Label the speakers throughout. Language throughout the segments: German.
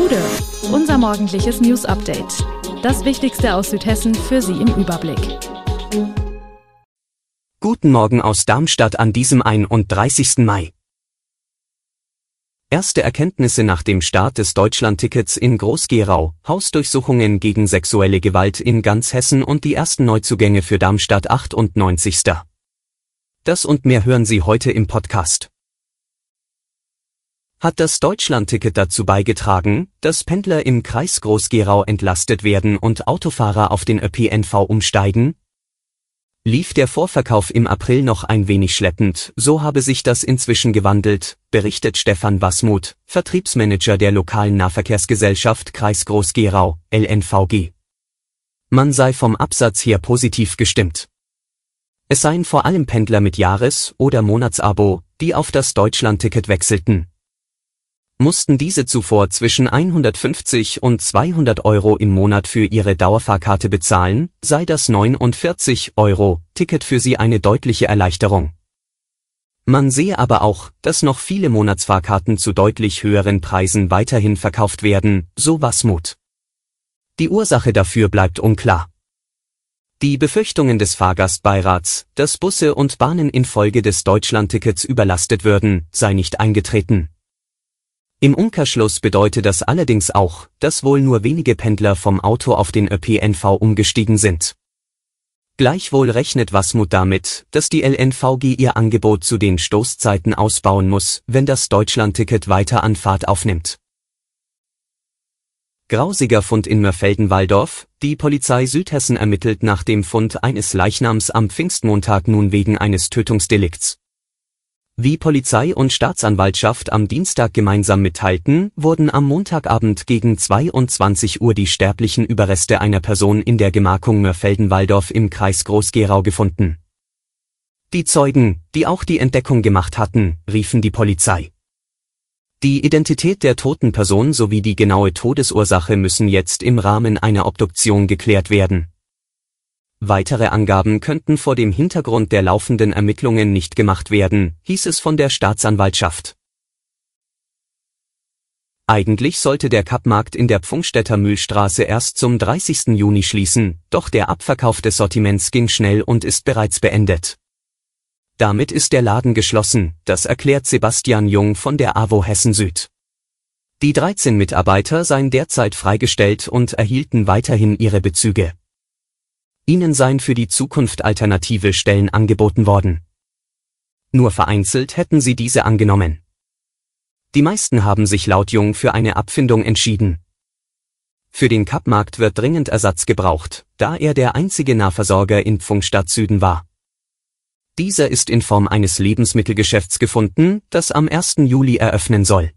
Speaker 1: Gude, unser morgendliches News Update. Das Wichtigste aus Südhessen für Sie im Überblick.
Speaker 2: Guten Morgen aus Darmstadt an diesem 31. Mai. Erste Erkenntnisse nach dem Start des Deutschlandtickets in Groß-Gerau, Hausdurchsuchungen gegen sexuelle Gewalt in ganz Hessen und die ersten Neuzugänge für Darmstadt 98. Das und mehr hören Sie heute im Podcast. Hat das Deutschlandticket dazu beigetragen, dass Pendler im Kreis Groß-Gerau entlastet werden und Autofahrer auf den ÖPNV umsteigen? Lief der Vorverkauf im April noch ein wenig schleppend, so habe sich das inzwischen gewandelt, berichtet Stefan Wasmuth, Vertriebsmanager der lokalen Nahverkehrsgesellschaft Kreis Groß-Gerau, LNVG. Man sei vom Absatz her positiv gestimmt. Es seien vor allem Pendler mit Jahres- oder Monatsabo, die auf das Deutschlandticket wechselten mussten diese zuvor zwischen 150 und 200 Euro im Monat für ihre Dauerfahrkarte bezahlen, sei das 49 Euro Ticket für sie eine deutliche Erleichterung. Man sehe aber auch, dass noch viele Monatsfahrkarten zu deutlich höheren Preisen weiterhin verkauft werden, so Wasmut. Die Ursache dafür bleibt unklar. Die Befürchtungen des Fahrgastbeirats, dass Busse und Bahnen infolge des Deutschlandtickets überlastet würden, sei nicht eingetreten. Im Umkehrschluss bedeutet das allerdings auch, dass wohl nur wenige Pendler vom Auto auf den ÖPNV umgestiegen sind. Gleichwohl rechnet Wasmut damit, dass die LNVG ihr Angebot zu den Stoßzeiten ausbauen muss, wenn das Deutschlandticket weiter an Fahrt aufnimmt. Grausiger Fund in Mörfelden-Walldorf, die Polizei Südhessen ermittelt nach dem Fund eines Leichnams am Pfingstmontag nun wegen eines Tötungsdelikts. Wie Polizei und Staatsanwaltschaft am Dienstag gemeinsam mitteilten, wurden am Montagabend gegen 22 Uhr die sterblichen Überreste einer Person in der Gemarkung Mörfelden-Walldorf im Kreis Groß-Gerau gefunden. Die Zeugen, die auch die Entdeckung gemacht hatten, riefen die Polizei. Die Identität der toten Person sowie die genaue Todesursache müssen jetzt im Rahmen einer Obduktion geklärt werden Weitere Angaben könnten vor dem Hintergrund der laufenden Ermittlungen nicht gemacht werden, hieß es von der Staatsanwaltschaft. Eigentlich sollte der Kappmarkt in der Pfungstädter Mühlstraße erst zum 30. Juni schließen, doch der Abverkauf des Sortiments ging schnell und ist bereits beendet. Damit ist der Laden geschlossen, das erklärt Sebastian Jung von der AWO Hessen Süd. Die 13 Mitarbeiter seien derzeit freigestellt und erhielten weiterhin ihre Bezüge. Ihnen seien für die Zukunft alternative Stellen angeboten worden. Nur vereinzelt hätten sie diese angenommen. Die meisten haben sich laut Jung für eine Abfindung entschieden. Für den Kappmarkt wird dringend Ersatz gebraucht, da er der einzige Nahversorger in Pfungstadt Süden war. Dieser ist in Form eines Lebensmittelgeschäfts gefunden, das am 1. Juli eröffnen soll.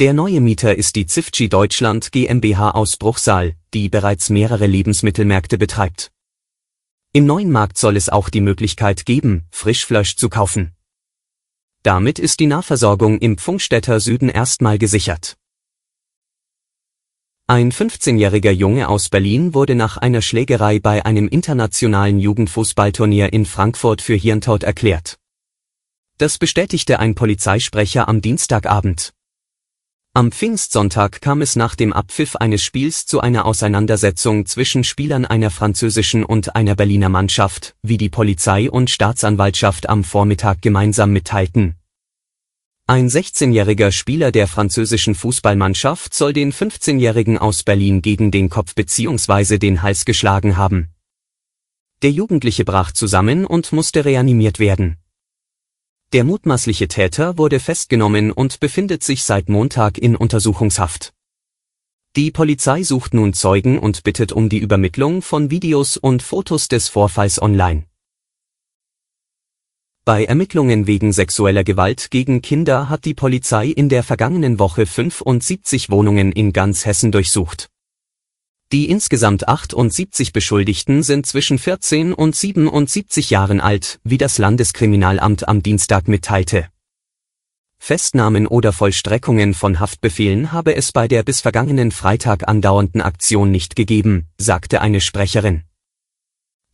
Speaker 2: Der neue Mieter ist die Zifchi Deutschland GmbH aus Bruchsal, die bereits mehrere Lebensmittelmärkte betreibt. Im neuen Markt soll es auch die Möglichkeit geben, Frischfleisch zu kaufen. Damit ist die Nahversorgung im Pfungstädter Süden erstmal gesichert. Ein 15-jähriger Junge aus Berlin wurde nach einer Schlägerei bei einem internationalen Jugendfußballturnier in Frankfurt für Hirntod erklärt. Das bestätigte ein Polizeisprecher am Dienstagabend. Am Pfingstsonntag kam es nach dem Abpfiff eines Spiels zu einer Auseinandersetzung zwischen Spielern einer französischen und einer Berliner Mannschaft, wie die Polizei und Staatsanwaltschaft am Vormittag gemeinsam mitteilten. Ein 16-jähriger Spieler der französischen Fußballmannschaft soll den 15-jährigen aus Berlin gegen den Kopf bzw. den Hals geschlagen haben. Der Jugendliche brach zusammen und musste reanimiert werden. Der mutmaßliche Täter wurde festgenommen und befindet sich seit Montag in Untersuchungshaft. Die Polizei sucht nun Zeugen und bittet um die Übermittlung von Videos und Fotos des Vorfalls online. Bei Ermittlungen wegen sexueller Gewalt gegen Kinder hat die Polizei in der vergangenen Woche 75 Wohnungen in ganz Hessen durchsucht. Die insgesamt 78 Beschuldigten sind zwischen 14 und 77 Jahren alt, wie das Landeskriminalamt am Dienstag mitteilte. Festnahmen oder Vollstreckungen von Haftbefehlen habe es bei der bis vergangenen Freitag andauernden Aktion nicht gegeben, sagte eine Sprecherin.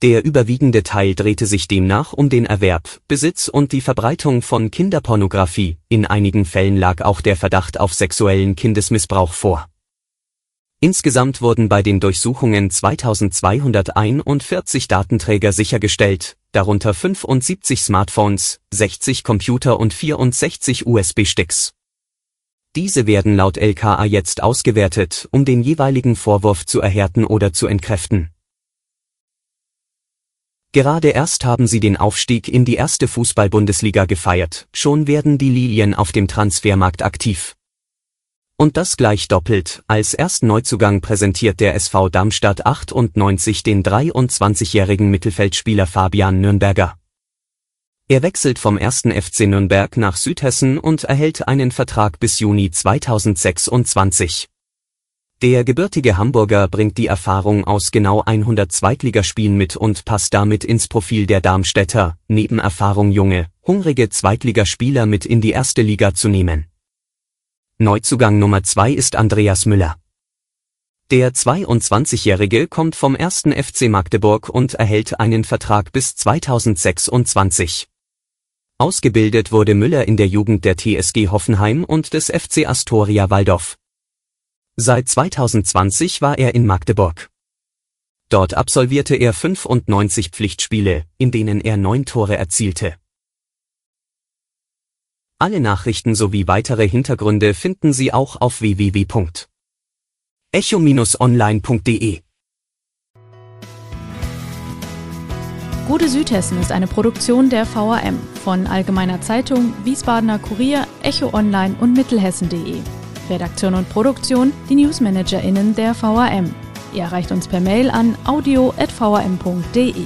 Speaker 2: Der überwiegende Teil drehte sich demnach um den Erwerb, Besitz und die Verbreitung von Kinderpornografie, in einigen Fällen lag auch der Verdacht auf sexuellen Kindesmissbrauch vor. Insgesamt wurden bei den Durchsuchungen 2241 Datenträger sichergestellt, darunter 75 Smartphones, 60 Computer und 64 USB-Sticks. Diese werden laut LKA jetzt ausgewertet, um den jeweiligen Vorwurf zu erhärten oder zu entkräften. Gerade erst haben sie den Aufstieg in die erste Fußball-Bundesliga gefeiert, schon werden die Lilien auf dem Transfermarkt aktiv. Und das gleich doppelt, als ersten Neuzugang präsentiert der SV Darmstadt 98 den 23-jährigen Mittelfeldspieler Fabian Nürnberger. Er wechselt vom 1. FC Nürnberg nach Südhessen und erhält einen Vertrag bis Juni 2026. Der gebürtige Hamburger bringt die Erfahrung aus genau 100 Zweitligaspielen mit und passt damit ins Profil der Darmstädter, neben Erfahrung junge, hungrige Zweitligaspieler mit in die erste Liga zu nehmen. Neuzugang Nummer 2 ist Andreas Müller. Der 22-Jährige kommt vom 1. FC Magdeburg und erhält einen Vertrag bis 2026. Ausgebildet wurde Müller in der Jugend der TSG Hoffenheim und des FC Astoria Waldorf. Seit 2020 war er in Magdeburg. Dort absolvierte er 95 Pflichtspiele, in denen er neun Tore erzielte. Alle Nachrichten sowie weitere Hintergründe finden Sie auch auf www.echo-online.de.
Speaker 1: Gute Südhessen ist eine Produktion der VRM von Allgemeiner Zeitung, Wiesbadener Kurier, Echo Online und Mittelhessen.de. Redaktion und Produktion die NewsmanagerInnen der VRM. Ihr erreicht uns per Mail an audio.vrm.de.